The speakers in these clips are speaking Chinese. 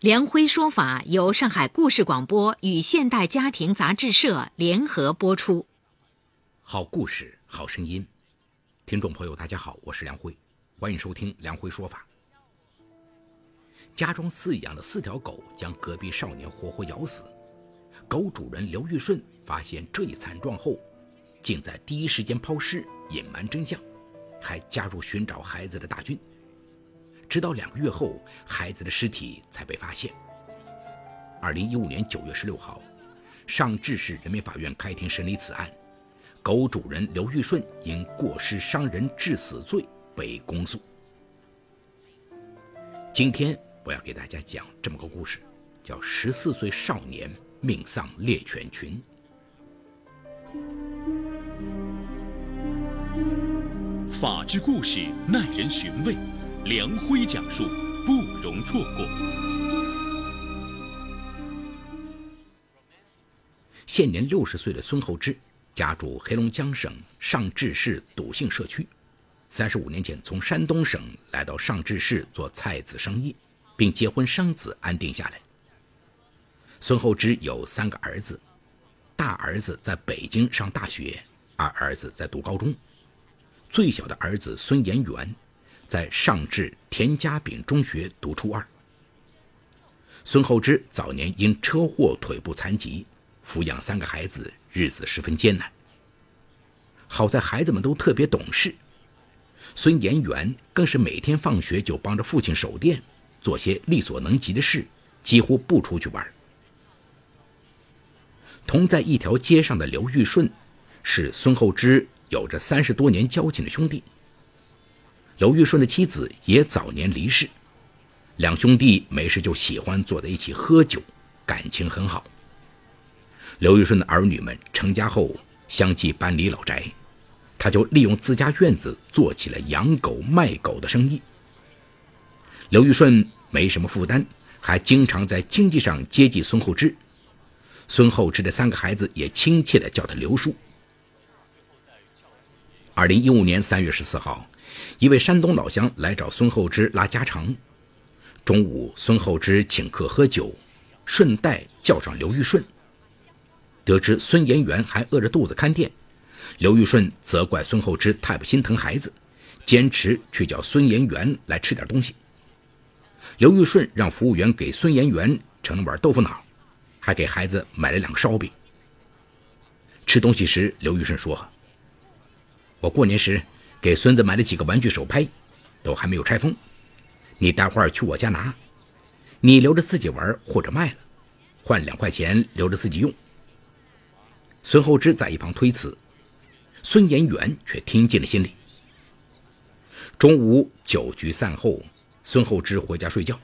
梁辉说法由上海故事广播与现代家庭杂志社联合播出。好故事，好声音，听众朋友，大家好，我是梁辉，欢迎收听梁辉说法。家中饲养的四条狗将隔壁少年活活咬死，狗主人刘玉顺发现这一惨状后，竟在第一时间抛尸隐瞒真相，还加入寻找孩子的大军。直到两个月后，孩子的尸体才被发现。二零一五年九月十六号，上志市人民法院开庭审理此案，狗主人刘玉顺因过失伤人致死罪被公诉。今天我要给大家讲这么个故事，叫《十四岁少年命丧猎犬群》。法治故事耐人寻味。梁辉讲述，不容错过。现年六十岁的孙厚之，家住黑龙江省上志市笃信社区。三十五年前从山东省来到上志市做菜籽生意，并结婚生子，安定下来。孙厚之有三个儿子，大儿子在北京上大学，二儿子在读高中，最小的儿子孙延元。在上至田家炳中学读初二。孙厚之早年因车祸腿部残疾，抚养三个孩子，日子十分艰难。好在孩子们都特别懂事，孙延元更是每天放学就帮着父亲守店，做些力所能及的事，几乎不出去玩。同在一条街上的刘玉顺，是孙厚之有着三十多年交情的兄弟。刘玉顺的妻子也早年离世，两兄弟没事就喜欢坐在一起喝酒，感情很好。刘玉顺的儿女们成家后相继搬离老宅，他就利用自家院子做起了养狗卖狗的生意。刘玉顺没什么负担，还经常在经济上接济孙厚之。孙厚之的三个孩子也亲切地叫他刘叔。二零一五年三月十四号。一位山东老乡来找孙厚之拉家常，中午孙厚之请客喝酒，顺带叫上刘玉顺。得知孙延元还饿着肚子看店，刘玉顺责怪孙厚之太不心疼孩子，坚持去叫孙延元来吃点东西。刘玉顺让服务员给孙延元盛了碗豆腐脑，还给孩子买了两个烧饼。吃东西时，刘玉顺说：“我过年时。”给孙子买了几个玩具手拍，都还没有拆封。你待会儿去我家拿，你留着自己玩或者卖了，换两块钱留着自己用。孙厚之在一旁推辞，孙延元却听进了心里。中午酒局散后，孙厚之回家睡觉。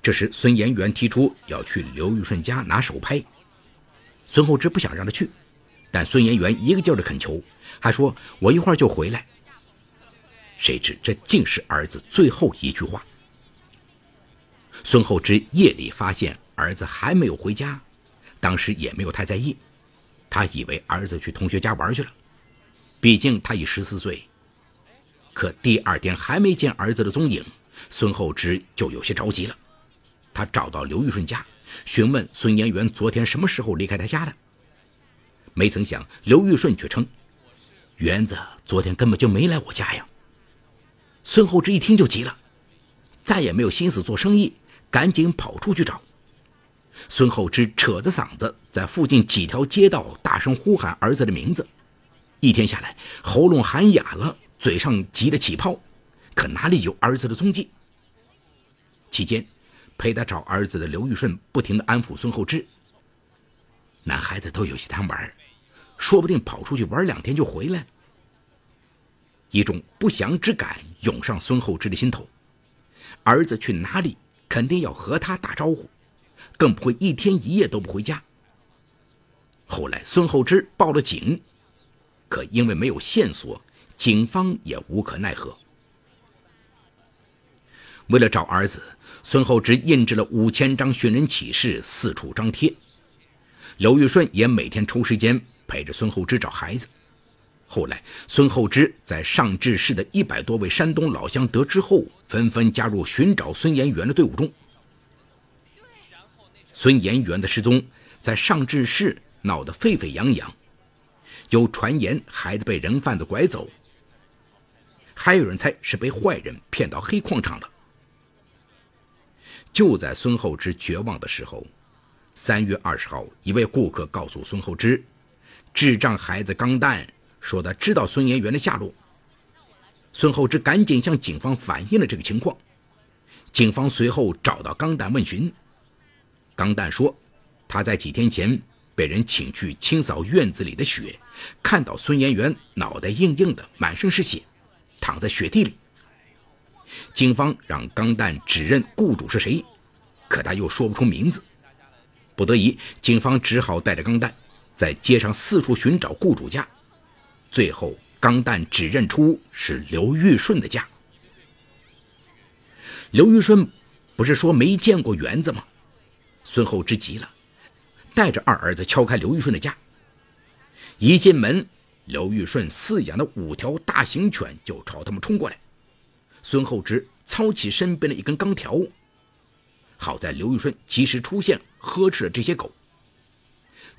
这时孙延元提出要去刘玉顺家拿手拍，孙厚之不想让他去，但孙延元一个劲儿的恳求，还说我一会儿就回来。谁知这竟是儿子最后一句话。孙厚之夜里发现儿子还没有回家，当时也没有太在意，他以为儿子去同学家玩去了，毕竟他已十四岁。可第二天还没见儿子的踪影，孙厚之就有些着急了。他找到刘玉顺家，询问孙延元昨天什么时候离开他家的。没曾想刘玉顺却称，园子昨天根本就没来我家呀。孙厚之一听就急了，再也没有心思做生意，赶紧跑出去找。孙厚之扯着嗓子在附近几条街道大声呼喊儿子的名字，一天下来喉咙喊哑了，嘴上急得起泡，可哪里有儿子的踪迹？期间，陪他找儿子的刘玉顺不停地安抚孙厚之：“男孩子都有些贪玩，说不定跑出去玩两天就回来。”一种不祥之感涌上孙厚之的心头，儿子去哪里肯定要和他打招呼，更不会一天一夜都不回家。后来孙厚之报了警，可因为没有线索，警方也无可奈何。为了找儿子，孙厚之印制了五千张寻人启事，四处张贴。刘玉顺也每天抽时间陪着孙厚之找孩子。后来，孙厚之在上志市的一百多位山东老乡得知后，纷纷加入寻找孙延元的队伍中。孙延元的失踪在上志市闹得沸沸扬扬，有传言孩子被人贩子拐走，还有人猜是被坏人骗到黑矿场了。就在孙厚之绝望的时候，三月二十号，一位顾客告诉孙厚之，智障孩子钢蛋。说他知道孙延元的下落。孙厚之赶紧向警方反映了这个情况。警方随后找到钢蛋问询。钢蛋说，他在几天前被人请去清扫院子里的雪，看到孙延元脑袋硬硬的，满身是血，躺在雪地里。警方让钢蛋指认雇主是谁，可他又说不出名字。不得已，警方只好带着钢蛋在街上四处寻找雇主家。最后，钢蛋指认出是刘玉顺的家。刘玉顺不是说没见过园子吗？孙厚之急了，带着二儿子敲开刘玉顺的家。一进门，刘玉顺饲养的五条大型犬就朝他们冲过来。孙厚之操起身边的一根钢条，好在刘玉顺及时出现，呵斥了这些狗。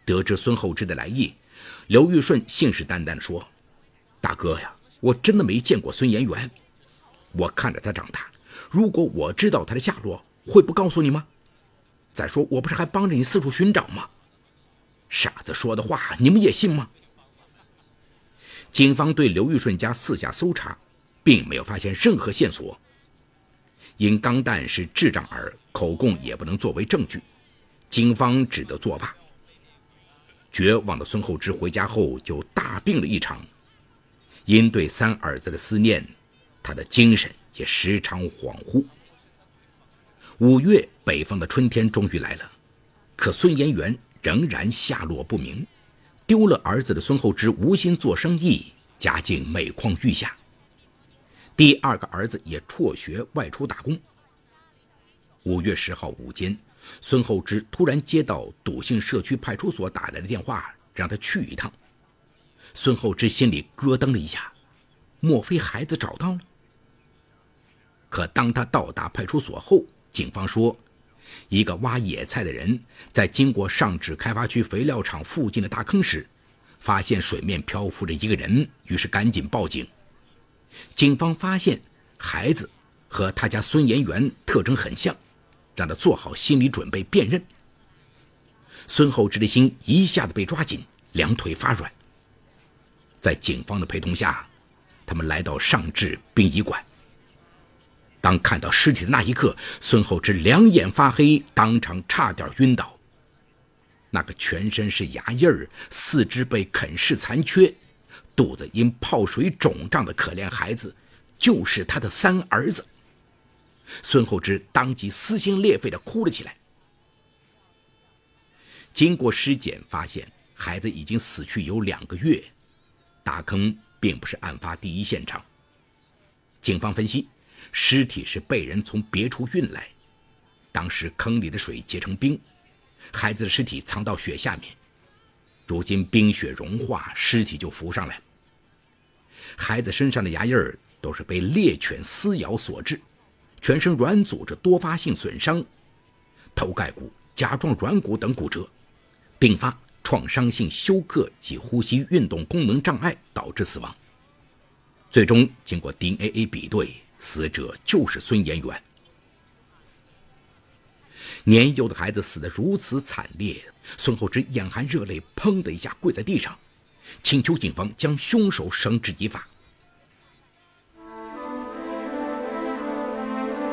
得知孙厚之的来意。刘玉顺信誓旦旦地说：“大哥呀，我真的没见过孙延元，我看着他长大。如果我知道他的下落，会不告诉你吗？再说，我不是还帮着你四处寻找吗？傻子说的话，你们也信吗？”警方对刘玉顺家四下搜查，并没有发现任何线索。因钢蛋是智障儿，口供也不能作为证据，警方只得作罢。绝望的孙厚之回家后就大病了一场，因对三儿子的思念，他的精神也时常恍惚。五月，北方的春天终于来了，可孙延元仍然下落不明。丢了儿子的孙厚之无心做生意，家境每况愈下。第二个儿子也辍学外出打工。五月十号午间。孙厚之突然接到笃信社区派出所打来的电话，让他去一趟。孙厚之心里咯噔了一下，莫非孩子找到了？可当他到达派出所后，警方说，一个挖野菜的人在经过上址开发区肥料厂附近的大坑时，发现水面漂浮着一个人，于是赶紧报警。警方发现孩子和他家孙延元特征很像。让他做好心理准备辨认。孙厚之的心一下子被抓紧，两腿发软。在警方的陪同下，他们来到上至殡仪馆。当看到尸体的那一刻，孙厚之两眼发黑，当场差点晕倒。那个全身是牙印儿、四肢被啃噬残缺、肚子因泡水肿胀的可怜孩子，就是他的三儿子。孙厚之当即撕心裂肺地哭了起来。经过尸检发现，孩子已经死去有两个月，大坑并不是案发第一现场。警方分析，尸体是被人从别处运来，当时坑里的水结成冰，孩子的尸体藏到雪下面，如今冰雪融化，尸体就浮上来。孩子身上的牙印儿都是被猎犬撕咬所致。全身软组织多发性损伤，头盖骨、甲状软骨等骨折，并发创伤性休克及呼吸运动功能障碍，导致死亡。最终经过 DNA 比对，死者就是孙延元。年幼的孩子死得如此惨烈，孙厚之眼含热泪，砰的一下跪在地上，请求警方将凶手绳之以法。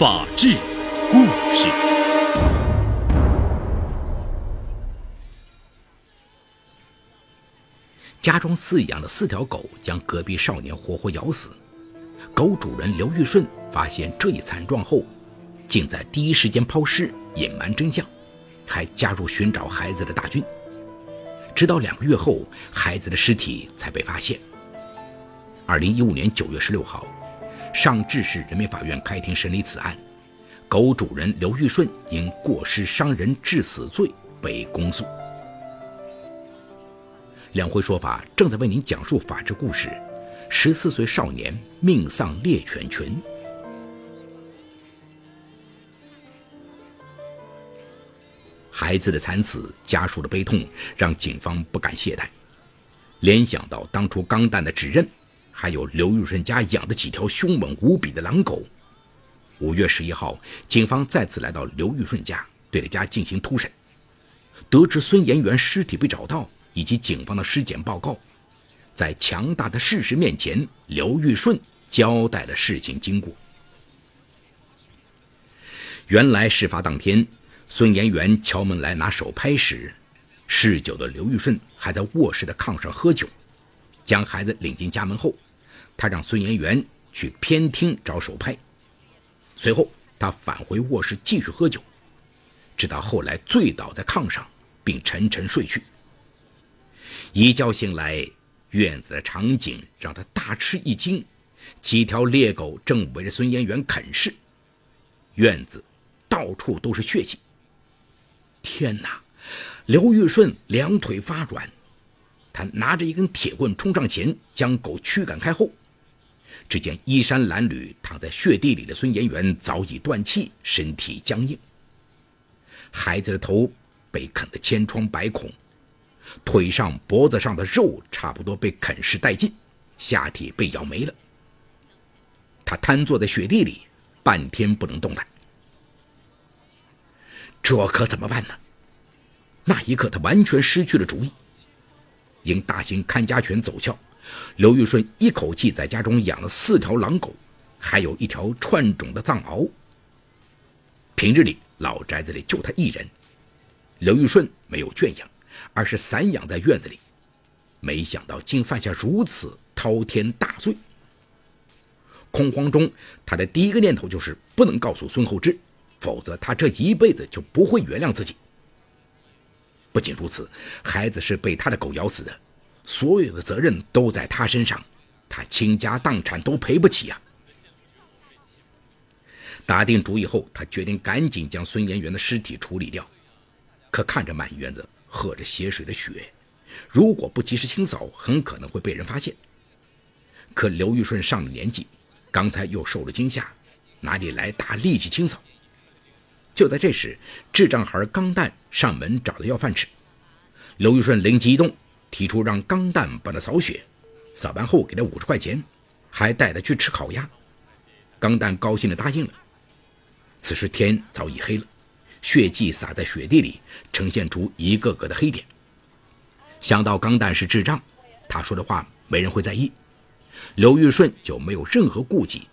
法治故事。家中饲养的四条狗将隔壁少年活活咬死，狗主人刘玉顺发现这一惨状后，竟在第一时间抛尸隐瞒真相，还加入寻找孩子的大军。直到两个月后，孩子的尸体才被发现。二零一五年九月十六号，上志市人民法院开庭审理此案，狗主人刘玉顺因过失伤人致死罪被公诉。两会说法正在为您讲述法治故事：十四岁少年命丧猎犬群。孩子的惨死，家属的悲痛，让警方不敢懈怠。联想到当初钢蛋的指认，还有刘玉顺家养的几条凶猛无比的狼狗，五月十一号，警方再次来到刘玉顺家，对着家进行突审。得知孙延元尸体被找到，以及警方的尸检报告，在强大的事实面前，刘玉顺交代了事情经过。原来事发当天。孙延元敲门来拿手拍时，嗜酒的刘玉顺还在卧室的炕上喝酒。将孩子领进家门后，他让孙延元去偏厅找手拍。随后，他返回卧室继续喝酒，直到后来醉倒在炕上，并沉沉睡去。一觉醒来，院子的场景让他大吃一惊：几条猎狗正围着孙延元啃食，院子到处都是血迹。天哪！刘玉顺两腿发软，他拿着一根铁棍冲上前，将狗驱赶开后，只见衣衫褴褛、躺在血地里的孙延元早已断气，身体僵硬。孩子的头被啃得千疮百孔，腿上、脖子上的肉差不多被啃食殆尽，下体被咬没了。他瘫坐在雪地里，半天不能动弹。这可怎么办呢？那一刻，他完全失去了主意。因大型看家犬走俏，刘玉顺一口气在家中养了四条狼狗，还有一条串种的藏獒。平日里，老宅子里就他一人。刘玉顺没有圈养，而是散养在院子里。没想到，竟犯下如此滔天大罪。恐慌中，他的第一个念头就是不能告诉孙厚之。否则，他这一辈子就不会原谅自己。不仅如此，孩子是被他的狗咬死的，所有的责任都在他身上，他倾家荡产都赔不起呀。打定主意后，他决定赶紧将孙延元的尸体处理掉。可看着满院子喝着血水的血，如果不及时清扫，很可能会被人发现。可刘玉顺上了年纪，刚才又受了惊吓，哪里来大力气清扫？就在这时，智障孩钢蛋上门找他要饭吃。刘玉顺灵机一动，提出让钢蛋帮他扫雪，扫完后给他五十块钱，还带他去吃烤鸭。钢蛋高兴地答应了。此时天早已黑了，血迹洒在雪地里，呈现出一个个的黑点。想到钢蛋是智障，他说的话没人会在意，刘玉顺就没有任何顾忌，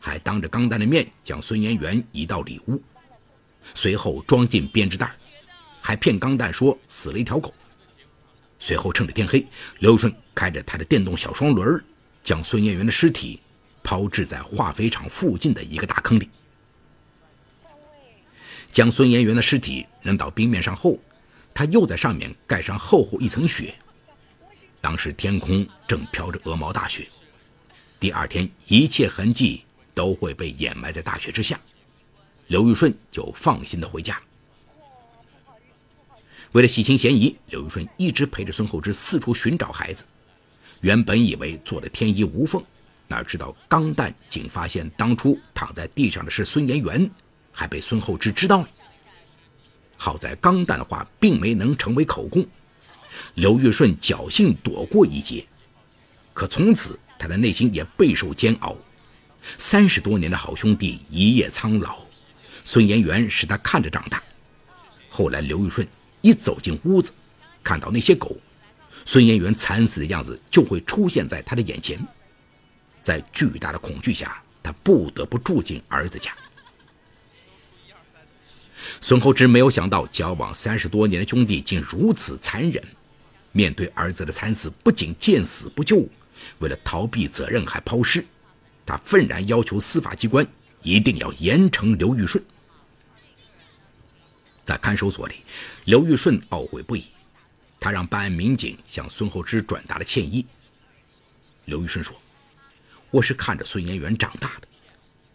还当着钢蛋的面将孙延元移到里屋。随后装进编织袋，还骗钢蛋说死了一条狗。随后趁着天黑，刘顺开着他的电动小双轮，将孙延元的尸体抛掷在化肥厂附近的一个大坑里。将孙延元的尸体扔到冰面上后，他又在上面盖上厚厚一层雪。当时天空正飘着鹅毛大雪，第二天一切痕迹都会被掩埋在大雪之下。刘玉顺就放心的回家。为了洗清嫌疑，刘玉顺一直陪着孙厚之四处寻找孩子。原本以为做的天衣无缝，哪知道钢蛋竟发现当初躺在地上的是孙延元，还被孙厚之知道了。好在钢蛋的话并没能成为口供，刘玉顺侥幸躲过一劫。可从此他的内心也备受煎熬。三十多年的好兄弟一夜苍老。孙延元是他看着长大。后来刘玉顺一走进屋子，看到那些狗，孙延元惨死的样子就会出现在他的眼前。在巨大的恐惧下，他不得不住进儿子家。孙厚之没有想到，交往三十多年的兄弟竟如此残忍。面对儿子的惨死，不仅见死不救，为了逃避责任还抛尸。他愤然要求司法机关一定要严惩刘玉顺。在看守所里，刘玉顺懊悔不已，他让办案民警向孙厚之转达了歉意。刘玉顺说：“我是看着孙延元长大的，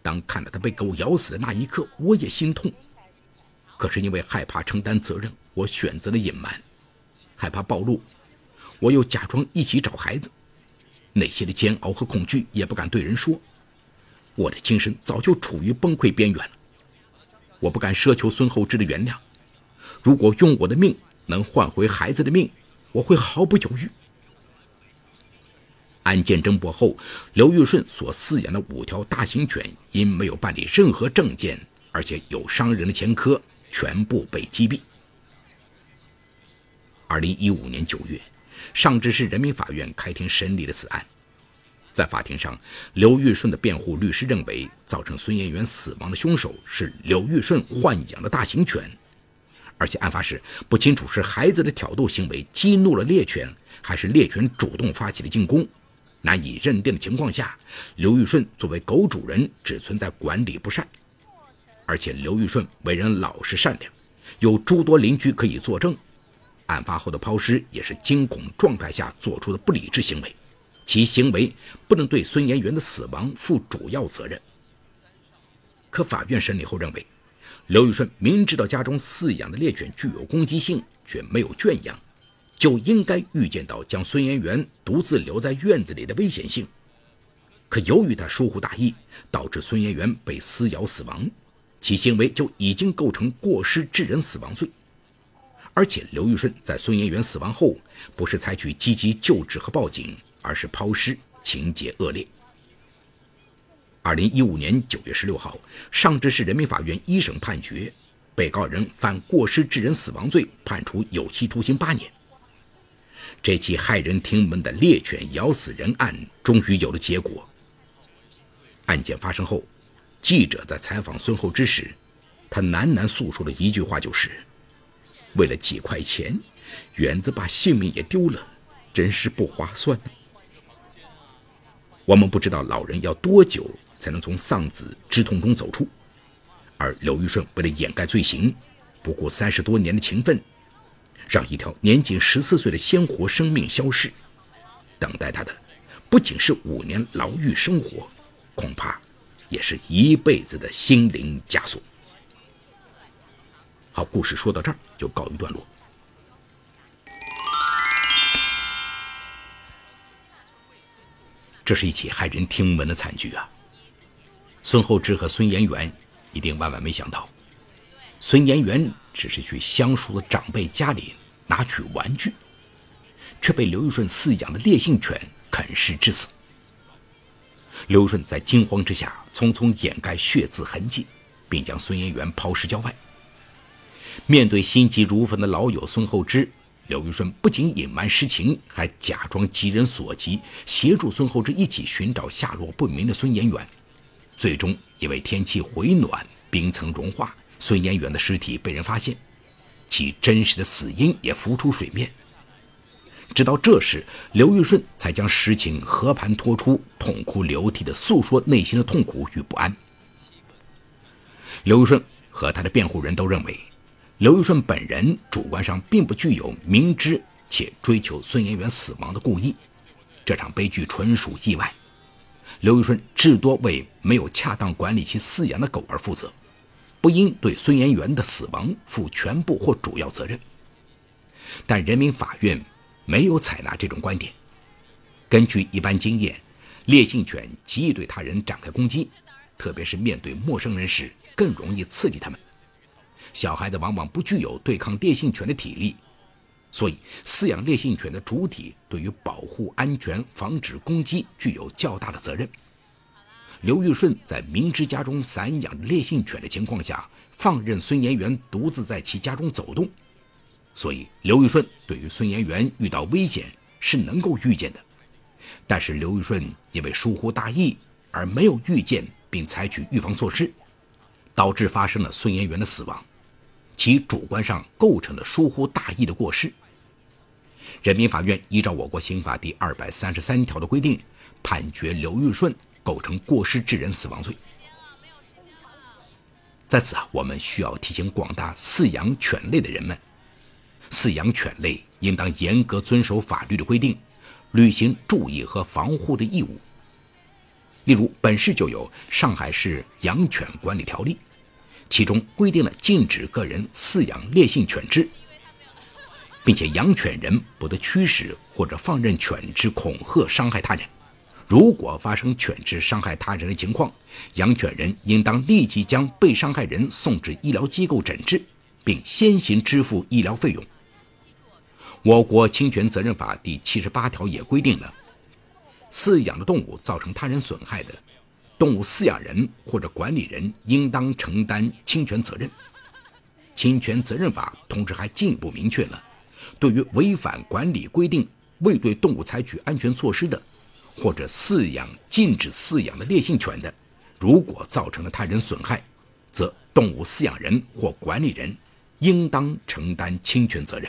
当看到他被狗咬死的那一刻，我也心痛。可是因为害怕承担责任，我选择了隐瞒。”害怕暴露，我又假装一起找孩子，内心的煎熬和恐惧也不敢对人说。我的精神早就处于崩溃边缘了。我不敢奢求孙厚之的原谅。如果用我的命能换回孩子的命，我会毫不犹豫。案件侦破后，刘玉顺所饲养的五条大型犬因没有办理任何证件，而且有伤人的前科，全部被击毙。二零一五年九月，上志市人民法院开庭审理了此案。在法庭上，刘玉顺的辩护律师认为，造成孙艳元死亡的凶手是刘玉顺豢养的大型犬，而且案发时不清楚是孩子的挑逗行为激怒了猎犬，还是猎犬主动发起的进攻。难以认定的情况下，刘玉顺作为狗主人只存在管理不善，而且刘玉顺为人老实善良，有诸多邻居可以作证。案发后的抛尸也是惊恐状态下做出的不理智行为，其行为不能对孙延元的死亡负主要责任。可法院审理后认为，刘玉顺明知道家中饲养的猎犬具有攻击性，却没有圈养，就应该预见到将孙延元独自留在院子里的危险性。可由于他疏忽大意，导致孙延元被撕咬死亡，其行为就已经构成过失致人死亡罪。而且刘玉顺在孙延元死亡后，不是采取积极救治和报警，而是抛尸，情节恶劣。二零一五年九月十六号，上志市人民法院一审判决，被告人犯过失致人死亡罪，判处有期徒刑八年。这起骇人听闻的猎犬咬死人案终于有了结果。案件发生后，记者在采访孙厚之时，他喃喃诉说的一句话就是。为了几块钱，园子把性命也丢了，真是不划算。我们不知道老人要多久才能从丧子之痛中走出，而刘玉顺为了掩盖罪行，不顾三十多年的情分，让一条年仅十四岁的鲜活生命消失，等待他的不仅是五年牢狱生活，恐怕也是一辈子的心灵枷锁。好，故事说到这儿就告一段落。这是一起骇人听闻的惨剧啊！孙厚之和孙延元一定万万没想到，孙延元只是去相熟的长辈家里拿取玩具，却被刘玉顺饲养的烈性犬啃食致死。刘顺在惊慌之下匆匆掩盖血渍痕迹，并将孙延元抛尸郊外。面对心急如焚的老友孙厚之，刘玉顺不仅隐瞒实情，还假装急人所急，协助孙厚之一起寻找下落不明的孙延远。最终，因为天气回暖，冰层融化，孙延远的尸体被人发现，其真实的死因也浮出水面。直到这时，刘玉顺才将实情和盘托出，痛哭流涕地诉说内心的痛苦与不安。刘玉顺和他的辩护人都认为。刘玉顺本人主观上并不具有明知且追求孙延元死亡的故意，这场悲剧纯属意外。刘玉顺至多为没有恰当管理其饲养的狗而负责，不应对孙延元的死亡负全部或主要责任。但人民法院没有采纳这种观点。根据一般经验，烈性犬极易对他人展开攻击，特别是面对陌生人时，更容易刺激他们。小孩子往往不具有对抗烈性犬的体力，所以饲养烈性犬的主体对于保护安全、防止攻击具有较大的责任。刘玉顺在明知家中散养烈性犬的情况下，放任孙延元独自在其家中走动，所以刘玉顺对于孙延元遇到危险是能够预见的，但是刘玉顺因为疏忽大意而没有预见并采取预防措施，导致发生了孙延元的死亡，其主观上构成了疏忽大意的过失。人民法院依照我国刑法第二百三十三条的规定，判决刘玉顺构成过失致人死亡罪。在此啊，我们需要提醒广大饲养犬类的人们，饲养犬类应当严格遵守法律的规定，履行注意和防护的义务。例如，本市就有《上海市养犬管理条例》，其中规定了禁止个人饲养烈性犬只，并且养犬人不得驱使或者放任犬只恐吓伤害他人。如果发生犬只伤害他人的情况，养犬人应当立即将被伤害人送至医疗机构诊治，并先行支付医疗费用。我国侵权责任法第七十八条也规定了，饲养的动物造成他人损害的，动物饲养人或者管理人应当承担侵权责任。侵权责任法同时还进一步明确了，对于违反管理规定、未对动物采取安全措施的。或者饲养禁止饲养的烈性犬的，如果造成了他人损害，则动物饲养人或管理人应当承担侵权责任。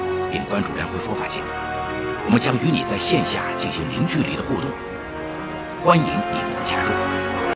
并关注梁辉说法节目。我们将与你在线下进行零距离的互动，欢迎你们的加入。